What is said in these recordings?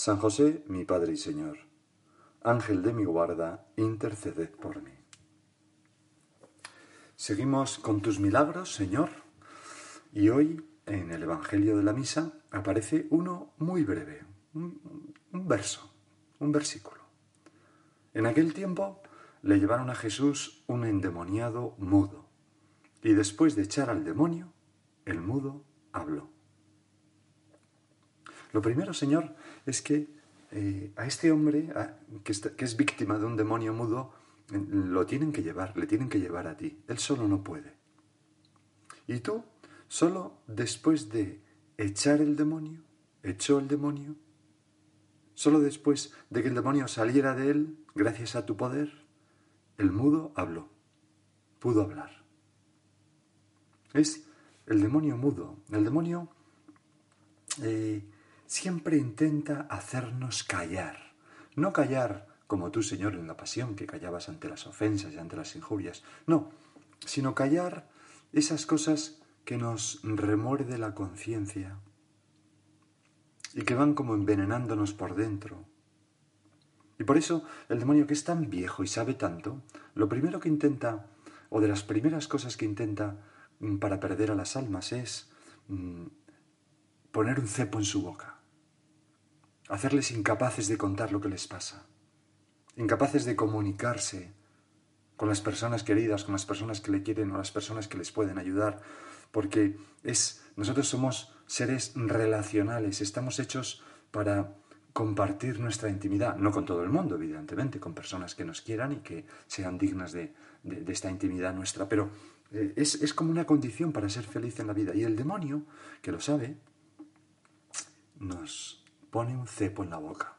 San José, mi Padre y Señor, Ángel de mi guarda, interceded por mí. Seguimos con tus milagros, Señor, y hoy en el Evangelio de la Misa aparece uno muy breve, un, verso, un versículo. En aquel tiempo le llevaron a Jesús un endemoniado mudo, y después de echar al demonio, el mudo habló. Lo primero, Señor, es que eh, a este hombre que, es víctima de un demonio mudo, lo tienen que llevar, le tienen que llevar a ti. Él solo no puede. Y tú, solo después de echar el demonio, echó el demonio, solo después de que el demonio saliera de él, gracias a tu poder, el mudo habló, pudo hablar. Es el demonio mudo. El demonio eh, siempre intenta hacernos callar. No callar como tú, Señor, en la pasión, que callabas ante las ofensas y ante las injurias. No, sino callar esas cosas que nos remuerde la conciencia y que van como envenenándonos por dentro. Y por eso el demonio que es tan viejo y sabe tanto, lo primero que intenta, o de las primeras cosas que intenta mm, para perder a las almas es mm, poner un cepo en su boca hacerles incapaces de contar lo que les pasa, incapaces de comunicarse con las personas queridas, con las personas que le quieren o las personas que les pueden ayudar, porque es nosotros somos seres relacionales, estamos hechos para compartir nuestra intimidad, no con todo el mundo, evidentemente, con personas que nos quieran y que sean dignas de, esta intimidad nuestra, pero eh, es, es como una condición para ser feliz en la vida. Y el demonio, que lo sabe, nos, pone un cepo en la boca.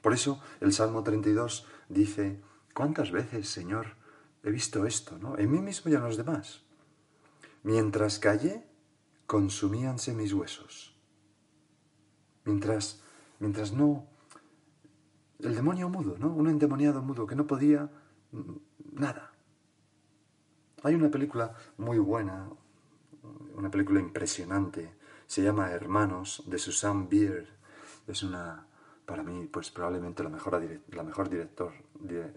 Por eso el Salmo 32 dice, ¿cuántas veces, Señor, he visto esto, ¿no? En mí mismo y en los demás. Mientras callé, consumíanse mis huesos. Mientras, mientras no... El demonio mudo, ¿no? Un endemoniado mudo que no podía nada. Hay una película muy buena, una película impresionante, se llama Hermanos, de Susan Beard. Es una, para mí, pues probablemente la mejor, la mejor director,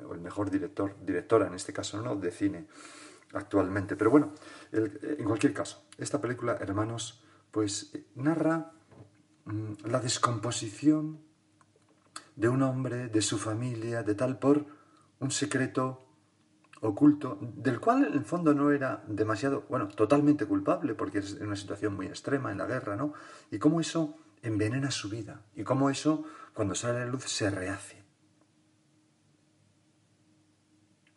o el mejor director, directora en este caso, no de cine actualmente. Pero bueno, en cualquier caso, esta película, Hermanos, pues narra mm, la descomposición de un hombre, de su familia, de tal por un secreto oculto, del cual en el fondo no era demasiado, bueno, totalmente culpable, porque es una situación muy extrema en la guerra, ¿no? Y cómo eso envenena su vida, y cómo eso, cuando sale a la luz, se rehace.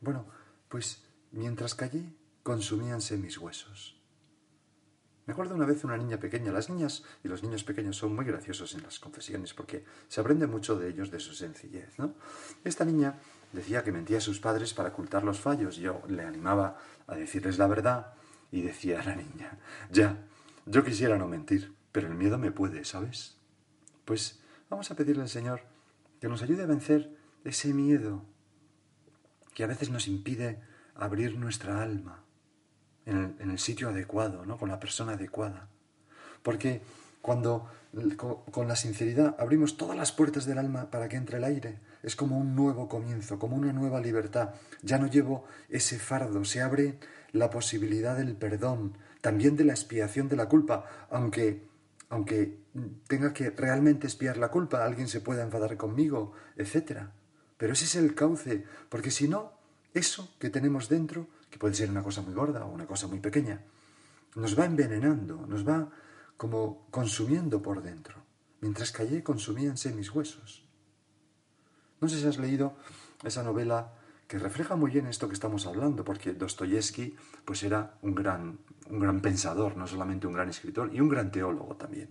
Bueno, pues mientras callé, consumíanse mis huesos. Me acuerdo una vez una niña pequeña. Las niñas y los niños pequeños son muy graciosos en las confesiones porque se aprende mucho de ellos, de su sencillez. ¿no? Esta niña decía que mentía a sus padres para ocultar los fallos. Yo le animaba a decirles la verdad y decía a la niña, ya, yo quisiera no mentir, pero el miedo me puede, ¿sabes? Pues vamos a pedirle al Señor que nos ayude a vencer ese miedo que a veces nos impide abrir nuestra alma en el, sitio adecuado, ¿no? con la persona adecuada. Porque cuando con, la sinceridad abrimos todas las puertas del alma para que entre el aire, es como un nuevo comienzo, como una nueva libertad. Ya no llevo ese fardo, se abre la posibilidad del perdón, también de la expiación de la culpa, aunque aunque tenga que realmente expiar la culpa, alguien se pueda enfadar conmigo, etc. Pero ese es el cauce, porque si no, eso que tenemos dentro que puede ser una cosa muy gorda o una cosa muy pequeña, nos va envenenando, nos va como consumiendo por dentro. Mientras callé, consumíanse mis huesos. No sé si has leído esa novela que refleja muy bien esto que estamos hablando, porque Dostoyevsky pues era un gran, un gran pensador, no solamente un gran escritor, y un gran teólogo también.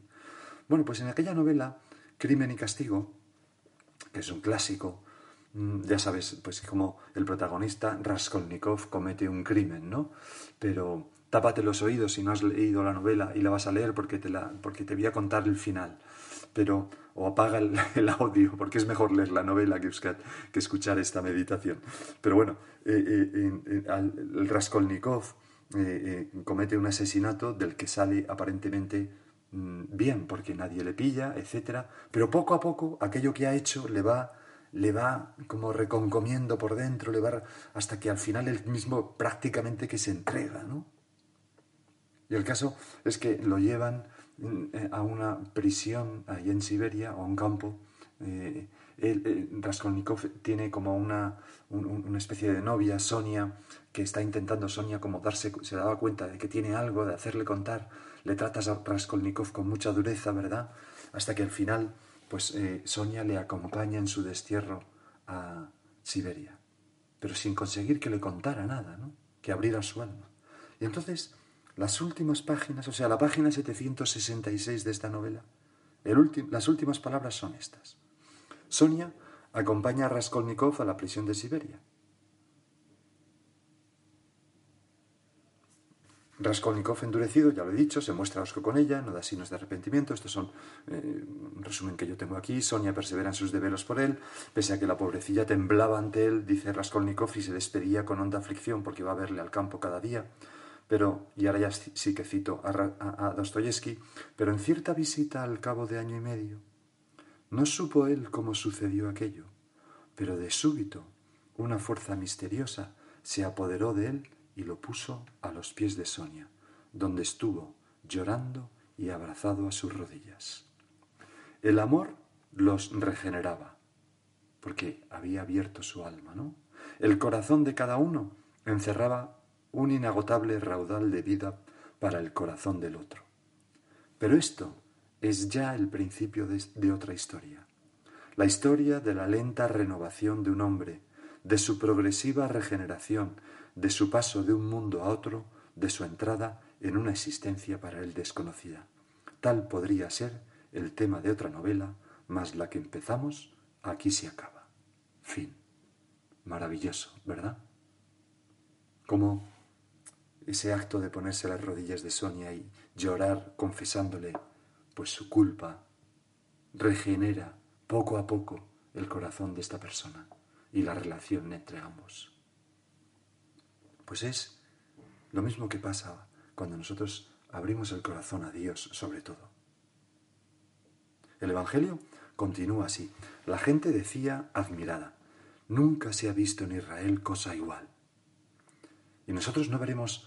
Bueno, pues en aquella novela, Crimen y Castigo, que es un clásico, mm, ya sabes, pues como el protagonista Raskolnikov comete un crimen, ¿no? Pero tápate los oídos si no has leído la novela y la vas a leer porque te, la, porque te voy a contar el final. Pero, o apaga el, audio, porque es mejor leer la novela que, que escuchar esta meditación. Pero bueno, eh, eh, el Raskolnikov eh, comete un asesinato del que sale aparentemente mm, bien, porque nadie le pilla, etc. Pero poco a poco aquello que ha hecho le va le va como reconcomiendo por dentro, le va hasta que al final él mismo prácticamente que se entrega, ¿no? Y el caso es que lo llevan eh, a una prisión ahí en Siberia o a un campo. Eh, eh, Raskolnikov tiene como una, una especie de novia, Sonia, que está intentando Sonia como darse, se daba cuenta de que tiene algo, de hacerle contar. Le tratas a Raskolnikov con mucha dureza, ¿verdad? Hasta que al final, pues Sonia le acompaña en su destierro a Siberia, pero sin conseguir que le contara nada, ¿no? Que abriera su alma. Y entonces las últimas páginas, o sea, la página 766 de esta novela, las últimas palabras son estas. Sonia acompaña a Raskolnikov a la prisión de Siberia. Raskolnikov endurecido, ya lo he dicho, se muestra osco con ella, no da signos de arrepentimiento. Estos son eh, un resumen que yo tengo aquí. Sonia persevera en sus deberes por él, pese a que la pobrecilla temblaba ante él, dice Raskolnikov, y se despedía con honda aflicción porque iba a verle al campo cada día. Pero, y ahora ya sí que cito a, a, Dostoyevsky, pero en cierta visita al cabo de año y medio, no supo él cómo sucedió aquello, pero de súbito una fuerza misteriosa se apoderó de él y lo puso a los pies de Sonia, donde estuvo llorando y abrazado a sus rodillas. El amor los regeneraba, porque había abierto su alma, ¿no? El corazón de cada uno encerraba un inagotable raudal de vida para el corazón del otro. Pero esto es ya el principio de, otra historia, la historia de la lenta renovación de un hombre, de su progresiva regeneración, de su paso de un mundo a otro, de su entrada en una existencia para él desconocida. Tal podría ser el tema de otra novela, mas la que empezamos aquí se acaba. Fin. Maravilloso, ¿verdad? Como ese acto de ponerse a las rodillas de Sonia y llorar confesándole pues su culpa regenera poco a poco el corazón de esta persona y la relación entre ambos. Pues es lo mismo que pasa cuando nosotros abrimos el corazón a Dios sobre todo. El Evangelio continúa así. La gente decía admirada, nunca se ha visto en Israel cosa igual. Y nosotros no veremos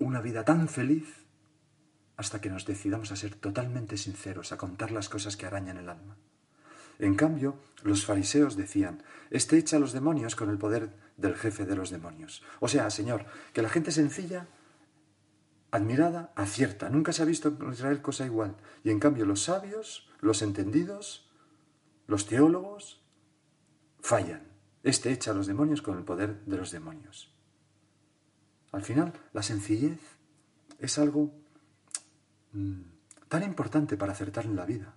una vida tan feliz hasta que nos decidamos a ser totalmente sinceros, a contar las cosas que arañan el alma. En cambio, los fariseos decían, este echa a los demonios con el poder del jefe de los demonios. O sea, Señor, que la gente sencilla, admirada, acierta. Nunca se ha visto en Israel cosa igual. Y en cambio los sabios, los entendidos, los teólogos, fallan. Este echa a los demonios con el poder de los demonios. Al final, la sencillez es algo mm, tan importante para acertar en la vida.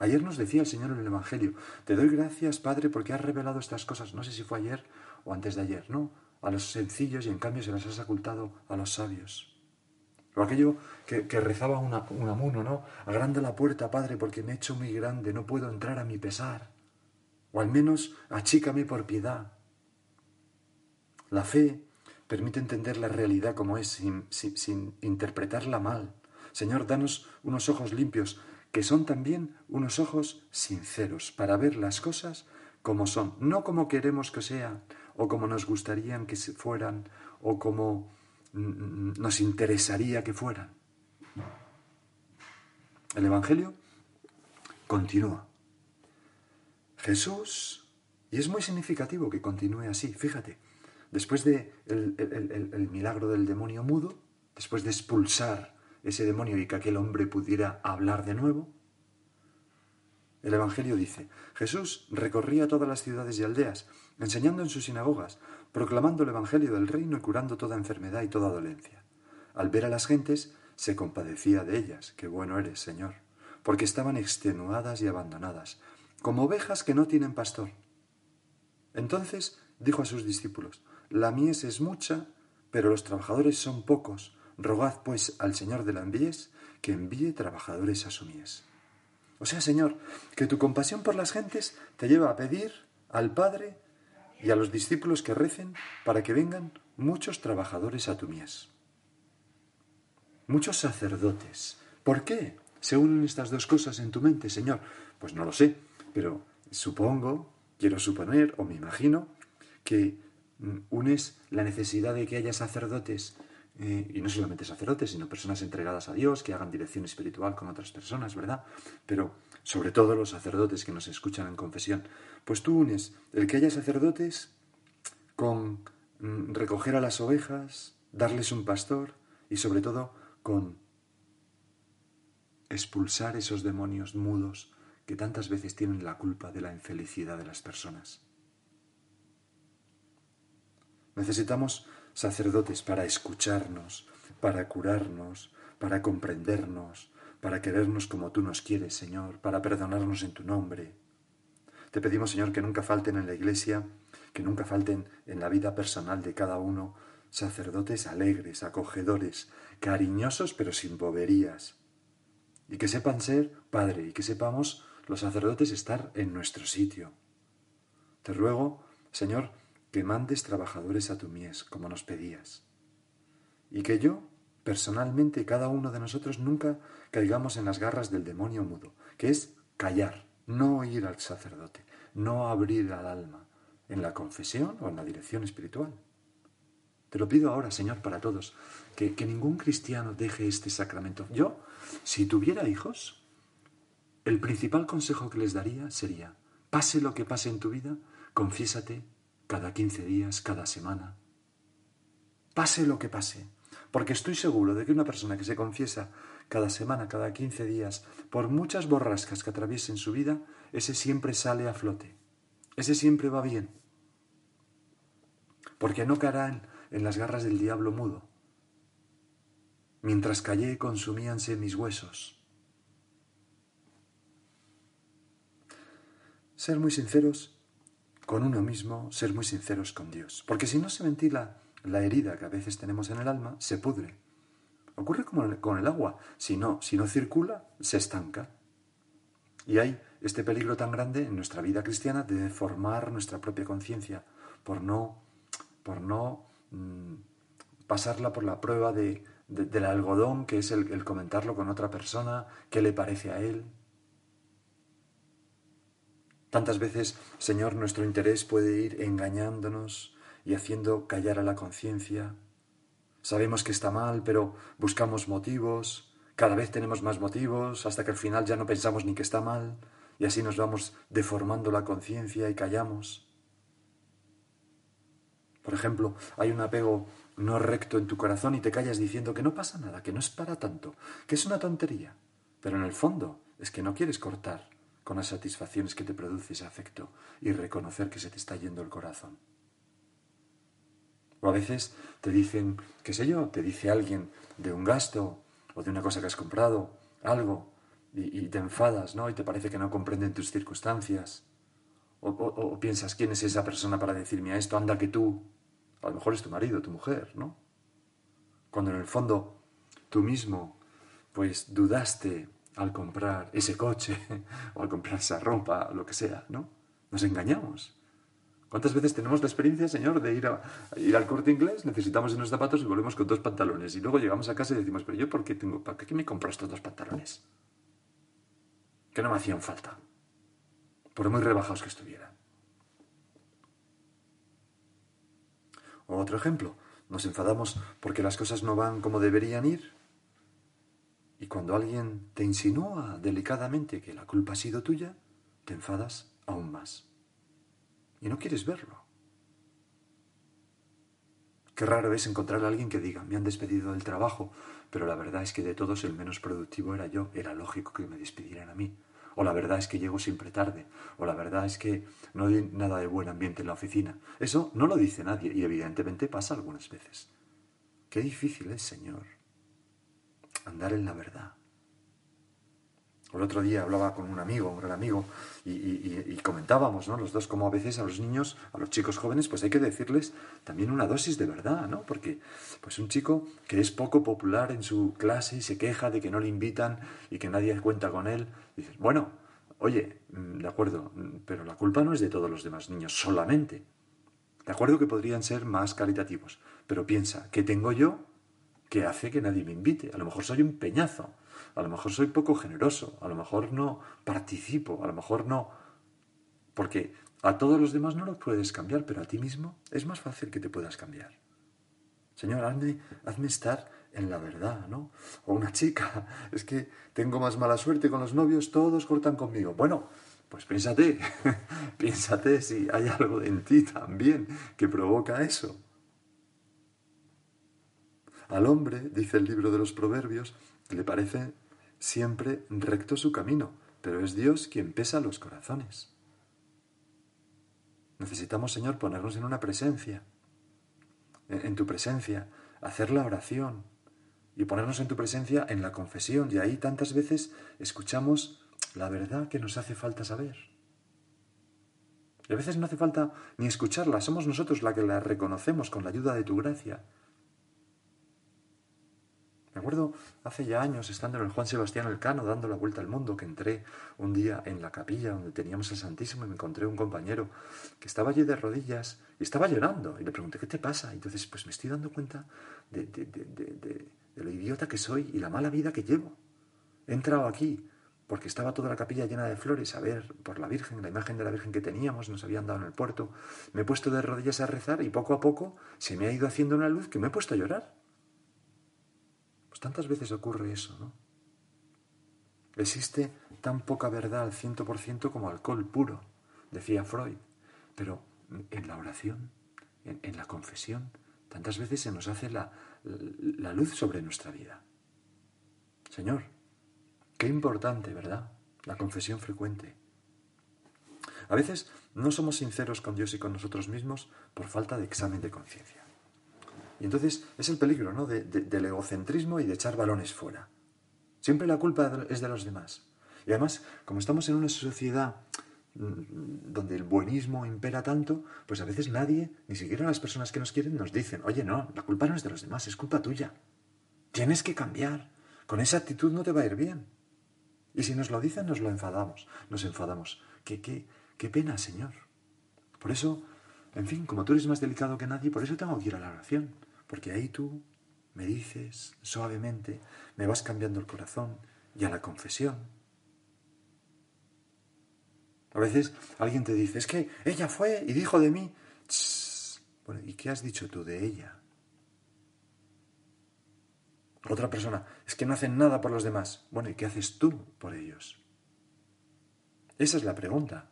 Ayer nos decía el Señor en el Evangelio, te doy gracias, Padre, porque has revelado estas cosas, no sé si fue ayer o antes de ayer, ¿no? A los sencillos y en cambio se las has ocultado a los sabios. O aquello que, rezaba un amuno, ¿no? Agranda la puerta, Padre, porque me he hecho muy grande, no puedo entrar a mi pesar. O al menos achícame por piedad. La fe Permite entender la realidad como es sin, interpretarla mal. Señor, danos unos ojos limpios, que son también unos ojos sinceros, para ver las cosas como son, no como queremos que sean, o como nos gustarían que fueran, o como nos interesaría que fueran. El Evangelio continúa. Jesús, y es muy significativo que continúe así, fíjate, después de el, milagro del demonio mudo, después de expulsar ese demonio y que aquel hombre pudiera hablar de nuevo, el Evangelio dice, Jesús recorría todas las ciudades y aldeas, enseñando en sus sinagogas, proclamando el Evangelio del reino y curando toda enfermedad y toda dolencia. Al ver a las gentes, se compadecía de ellas, qué bueno eres, Señor, porque estaban extenuadas y abandonadas, como ovejas que no tienen pastor. Entonces dijo a sus discípulos, La mies es mucha, pero los trabajadores son pocos. Rogad pues al Señor de la envíes que envíe trabajadores a su mies. O sea, Señor, que tu compasión por las gentes te lleva a pedir al Padre y a los discípulos que recen para que vengan muchos trabajadores a tu mies. Muchos sacerdotes. ¿Por qué se unen estas dos cosas en tu mente, Señor? Pues no lo sé, pero supongo, quiero suponer o me imagino que unes la necesidad de que haya sacerdotes eh, y no solamente sacerdotes, sino personas entregadas a Dios, que hagan dirección espiritual con otras personas, ¿verdad? Pero sobre todo los sacerdotes que nos escuchan en confesión, pues tú unes el que haya sacerdotes con mm, recoger a las ovejas, darles un pastor y sobre todo con expulsar esos demonios mudos que tantas veces tienen la culpa de la infelicidad de las personas. Necesitamos sacerdotes para escucharnos, para curarnos, para comprendernos, para querernos como tú nos quieres, Señor, para perdonarnos en tu nombre. Te pedimos, Señor, que nunca falten en la Iglesia, que nunca falten en la vida personal de cada uno, sacerdotes alegres, acogedores, cariñosos pero sin boberías, y que sepan ser Padre, y que sepamos los sacerdotes estar en nuestro sitio. Te ruego, Señor, que mandes trabajadores a tu mies, como nos pedías. Y que yo, personalmente, cada uno de nosotros nunca caigamos en las garras del demonio mudo, que es callar, no oír al sacerdote, no abrir al alma en la confesión o en la dirección espiritual. Te lo pido ahora, Señor, para todos, que, que ningún cristiano deje este sacramento. Yo, si tuviera hijos, el principal consejo que les daría sería, pase lo que pase en tu vida, confiésate cada 15 días, cada semana. Pase lo que pase, porque estoy seguro de que una persona que se confiesa cada semana, cada 15 días, por muchas borrascas que atraviese en su vida, ese siempre sale a flote, ese siempre va bien, porque no caerá en, las garras del diablo mudo. Mientras callé consumíanse mis huesos. Ser muy sinceros con uno mismo, ser muy sinceros con Dios. Porque si no se ventila la herida que a veces tenemos en el alma, se pudre. Ocurre como con el agua. Si no, si no circula, se estanca. Y hay este peligro tan grande en nuestra vida cristiana de deformar nuestra propia conciencia por no, por no mm, pasarla por la prueba de, del algodón, que es el comentarlo con otra persona, qué le parece a él. Tantas veces, Señor, nuestro interés puede ir engañándonos y haciendo callar a la conciencia. Sabemos que está mal, pero buscamos motivos, cada vez tenemos más motivos, hasta que al final ya no pensamos ni que está mal, y así nos vamos deformando la conciencia y callamos. Por ejemplo, hay un apego no recto en tu corazón y te callas diciendo que no pasa nada, que no es para tanto, que es una tontería, pero en el fondo es que no quieres cortar con las satisfacciones que te produce ese afecto y reconocer que se te está yendo el corazón. O a veces te dicen, qué sé yo, te dice alguien de un gasto o de una cosa que has comprado, algo, y, te enfadas, ¿no? Y te parece que no comprenden tus circunstancias. O, o, piensas, ¿quién es esa persona para decirme a esto? Anda que tú. A lo mejor es tu marido, tu mujer, ¿no? Cuando en el fondo tú mismo, pues dudaste al comprar ese coche o al comprar esa ropa, lo que sea, ¿no? Nos engañamos. ¿Cuántas veces tenemos la experiencia, Señor, de ir, a, ir al corte inglés, necesitamos unos zapatos y volvemos con dos pantalones? Y luego llegamos a casa y decimos, pero yo, ¿por qué, tengo, ¿para qué me compro estos dos pantalones? Que no me hacían falta, por muy rebajados que estuvieran. Otro ejemplo, nos enfadamos porque las cosas no van como deberían ir y cuando alguien te insinúa delicadamente que la culpa ha sido tuya, te enfadas aún más. Y no quieres verlo. Qué raro es encontrar a alguien que diga, me han despedido del trabajo, pero la verdad es que de todos el menos productivo era yo, era lógico que me despidieran a mí. O la verdad es que llego siempre tarde, o la verdad es que no hay nada de buen ambiente en la oficina. Eso no lo dice nadie y evidentemente pasa algunas veces. Qué difícil es, Señor, andar en la verdad. El otro día hablaba con un amigo, un gran amigo, y, comentábamos, ¿no? Los dos, como a veces a los niños, a los chicos jóvenes, pues hay que decirles también una dosis de verdad, ¿no? Porque, pues un chico que es poco popular en su clase y se queja de que no le invitan y que nadie cuenta con él, dices, bueno, oye, mm, de acuerdo, mm, pero la culpa no es de todos los demás niños solamente. De acuerdo que podrían ser más caritativos, pero piensa, ¿qué tengo yo que hace que nadie me invite? A lo mejor soy un peñazo a lo mejor soy poco generoso, a lo mejor no participo, a lo mejor no... Porque a todos los demás no los puedes cambiar, pero a ti mismo es más fácil que te puedas cambiar. Señor, hazme, hazme estar en la verdad, ¿no? O una chica, es que tengo más mala suerte con los novios, todos cortan conmigo. Bueno, pues piénsate, piénsate si hay algo en ti también que provoca eso. Al hombre, dice el libro de los Proverbios, le parece siempre recto su camino, pero es Dios quien pesa los corazones. Necesitamos, Señor, ponernos en una presencia, en tu presencia, hacer la oración y ponernos en tu presencia en la confesión. Y ahí tantas veces escuchamos la verdad que nos hace falta saber. Y a veces no hace falta ni escucharla, somos nosotros la que la reconocemos con la ayuda de tu gracia. Me acuerdo hace ya años, estando en el Juan Sebastián Elcano, dando la vuelta al mundo, que entré un día en la capilla donde teníamos el Santísimo y me encontré un compañero que estaba allí de rodillas y estaba llorando. Y le pregunté, ¿qué te pasa? Y entonces, pues me estoy dando cuenta de, de, de, de lo idiota que soy y la mala vida que llevo. He entrado aquí porque estaba toda la capilla llena de flores, a ver, por la Virgen, la imagen de la Virgen que teníamos, nos habían dado en el puerto. Me he puesto de rodillas a rezar y poco a poco se me ha ido haciendo una luz que me he puesto a llorar. Pues tantas veces ocurre eso, ¿no? Existe tan poca verdad al ciento por ciento como alcohol puro, decía Freud. Pero en la oración, en, la confesión, tantas veces se nos hace la luz sobre nuestra vida. Señor, qué importante, ¿verdad? La confesión frecuente. A veces no somos sinceros con Dios y con nosotros mismos por falta de examen de conciencia. Y entonces es el peligro ¿no? del egocentrismo y de echar balones fuera. Siempre la culpa es de los demás. Y además, como estamos en una sociedad mm, donde el buenismo impera tanto, pues a veces nadie, ni siquiera las personas que nos quieren, nos dicen, oye, no, la culpa no es de los demás, es culpa tuya. Tienes que cambiar. Con esa actitud no te va a ir bien. Y si nos lo dicen, nos lo enfadamos, nos enfadamos. ¿Qué, qué, qué pena, Señor? Por eso, en fin, como tú eres más delicado que nadie, por eso tengo que ir a la oración porque ahí tú me dices suavemente, me vas cambiando el corazón y a la confesión. A veces alguien te dice, es que ella fue y dijo de mí. ¿y qué has dicho tú de ella? Otra persona, es que no hacen nada por los demás. Bueno, ¿y qué haces tú por ellos? Esa es la pregunta.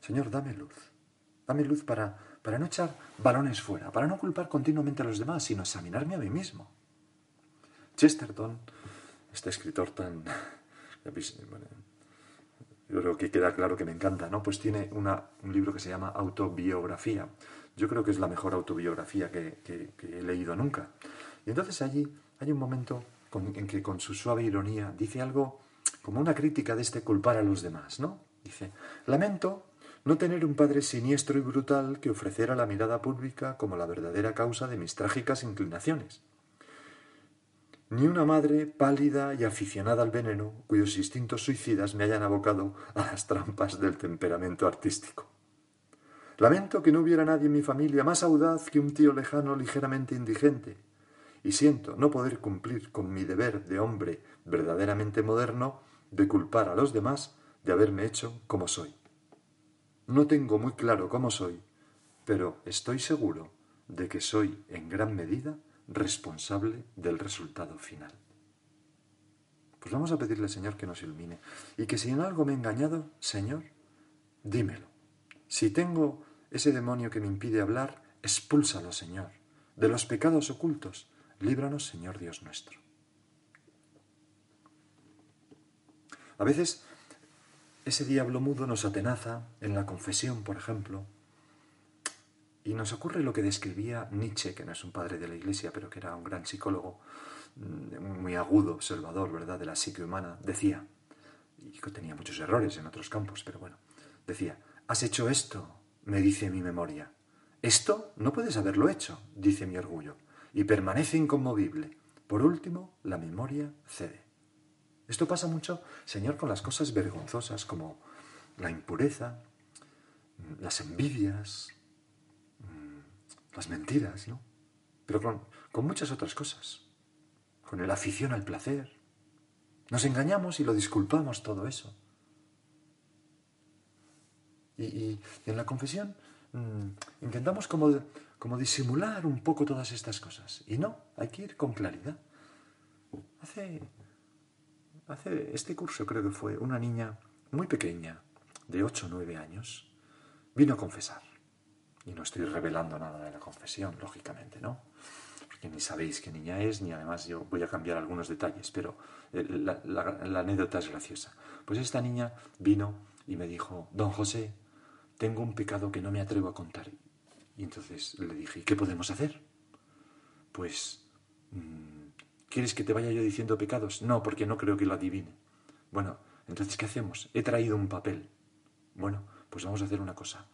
Señor, dame luz. Dame luz para para no echar balones fuera, para no culpar continuamente a los demás, sino examinarme a mí mismo. Chesterton, este escritor tan... Yo creo que queda claro que me encanta, ¿no? Pues tiene una, un libro que se llama Autobiografía. Yo creo que es la mejor autobiografía que, he leído nunca. Y entonces allí hay un momento en que con su suave ironía dice algo como una crítica de este culpar a los demás, ¿no? Dice, lamento no tener un padre siniestro y brutal que ofreciera la mirada pública como la verdadera causa de mis trágicas inclinaciones. Ni una madre pálida y aficionada al veneno, cuyos instintos suicidas me hayan abocado a las trampas del temperamento artístico. Lamento que no hubiera nadie en mi familia más audaz que un tío lejano ligeramente indigente, y siento no poder cumplir con mi deber de hombre verdaderamente moderno de culpar a los demás de haberme hecho como soy. No tengo muy claro cómo soy, pero estoy seguro de que soy en gran medida responsable del resultado final. Pues vamos a pedirle, Señor, que nos ilumine y que si en algo me he engañado, Señor, dímelo. Si tengo ese demonio que me impide hablar, expúlsalo, Señor. De los pecados ocultos, líbranos, Señor Dios nuestro. A veces ese diablo mudo nos atenaza en la confesión, por ejemplo, y nos ocurre lo que describía Nietzsche, que no es un padre de la Iglesia, pero que era un gran psicólogo, mm, muy agudo observador, ¿verdad?, de la psique humana, decía, y tenía muchos errores en otros campos, pero bueno, decía, has hecho esto, me dice mi memoria. Esto no puedes haberlo hecho, dice mi orgullo, y permanece inconmovible. Por último, la memoria cede. Esto pasa mucho, Señor, con las cosas vergonzosas como la impureza, las envidias, mm, las mentiras, ¿no? Pero con, muchas otras cosas, con la afición al placer. Nos engañamos y lo disculpamos todo eso. Y, en la confesión mm, intentamos como, como disimular un poco todas estas cosas. Y no, hay que ir con claridad. Hace hace este curso creo que fue una niña muy pequeña, de 8 o 9 años, vino a confesar. Y no estoy revelando nada de la confesión, lógicamente, ¿no? Porque ni sabéis qué niña es, ni además yo voy a cambiar algunos detalles, pero eh, la, anécdota es graciosa. Pues esta niña vino y me dijo, don José, tengo un pecado que no me atrevo a contar. Y entonces le dije, ¿y qué podemos hacer? Pues mm, ¿Quieres que te vaya yo diciendo pecados? No, porque no creo que lo adivine. Bueno, entonces, ¿qué hacemos? He traído un papel. Bueno, pues vamos a hacer una cosa.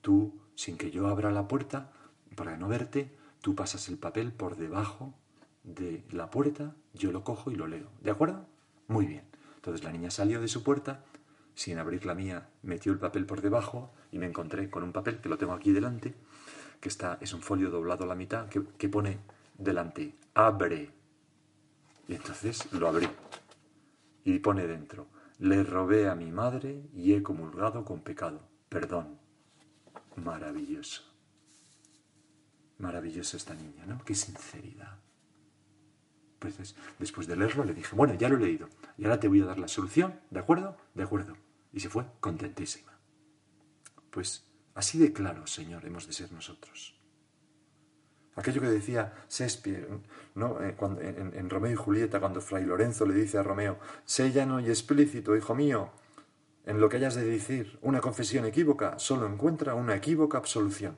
Tú, sin que yo abra la puerta, para no verte, tú pasas el papel por debajo de la puerta, yo lo cojo y lo leo. ¿De acuerdo? Muy bien. Entonces la niña salió de su puerta, sin abrir la mía, metió el papel por debajo y me encontré con un papel que lo tengo aquí delante, que está, es un folio doblado a la mitad, que, que pone delante, abre y entonces lo abrí. Y pone dentro, le robé a mi madre y he comulgado con pecado. Perdón. Maravilloso. Maravillosa esta niña, ¿no? Qué sinceridad. Pues después de leerlo le dije, bueno, ya lo he leído. Y ahora te voy a dar la solución, ¿de acuerdo? De acuerdo. Y se fue contentísima. Pues así de claro, Señor, hemos de ser nosotros. Aquello que decía Shakespeare ¿no? Eh, en, Romeo y Julieta, cuando Fray Lorenzo le dice a Romeo, sé llano y explícito, hijo mío, en lo que hayas de decir una confesión equívoca, solo encuentra una equívoca absolución.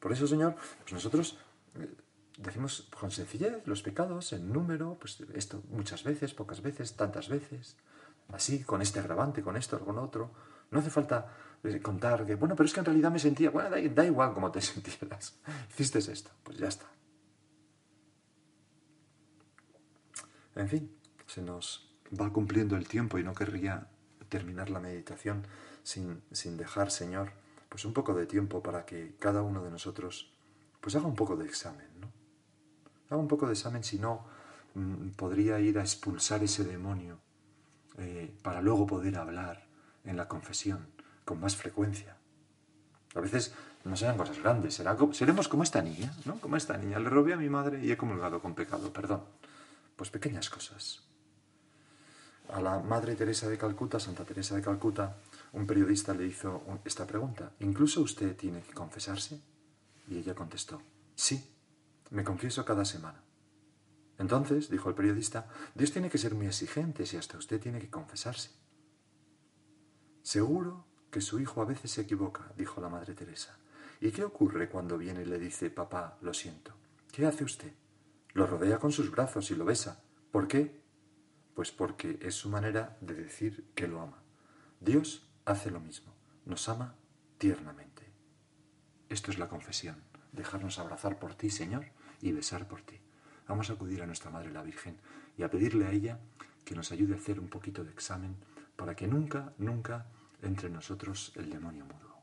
Por eso, Señor, pues nosotros eh, decimos con sencillez los pecados, en número, pues esto muchas veces, pocas veces, tantas veces, así, con este agravante, con esto, con otro. No hace falta contar que, bueno, pero es que en realidad me sentía, bueno, da, igual cómo te sentieras. Hiciste esto, pues ya está. En fin, se nos va cumpliendo el tiempo y no querría terminar la meditación sin, sin dejar, Señor, pues un poco de tiempo para que cada uno de nosotros pues haga un poco de examen, ¿no? Haga un poco de examen, si no, mm, podría ir a expulsar ese demonio eh, para luego poder hablar en la confesión con más frecuencia. A veces no serán cosas grandes, será, seremos como esta niña, ¿no? Como esta niña. Le robé a mi madre y he comulgado con pecado, perdón. Pues pequeñas cosas. A la Madre Teresa de Calcuta, Santa Teresa de Calcuta, un periodista le hizo esta pregunta. ¿Incluso usted tiene que confesarse? Y ella contestó, sí, me confieso cada semana. Entonces, dijo el periodista, Dios tiene que ser muy exigente si hasta usted tiene que confesarse. Seguro que su hijo a veces se equivoca, dijo la Madre Teresa. ¿Y qué ocurre cuando viene y le dice, papá, lo siento? ¿Qué hace usted? Lo rodea con sus brazos y lo besa. ¿Por qué? Pues porque es su manera de decir que lo ama. Dios hace lo mismo, nos ama tiernamente. Esto es la confesión, dejarnos abrazar por ti, Señor, y besar por ti. Vamos a acudir a nuestra Madre la Virgen y a pedirle a ella que nos ayude a hacer un poquito de examen para que nunca, nunca entre nosotros el demonio mudo.